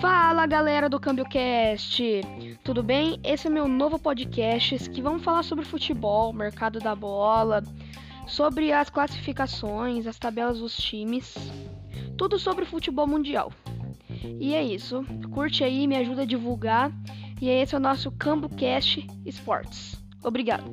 Fala galera do CâmbioCast, tudo bem? Esse é meu novo podcast que vamos falar sobre futebol, mercado da bola, sobre as classificações, as tabelas dos times, tudo sobre futebol mundial. E é isso, curte aí, me ajuda a divulgar e esse é o nosso CamboCast Esportes. Obrigado.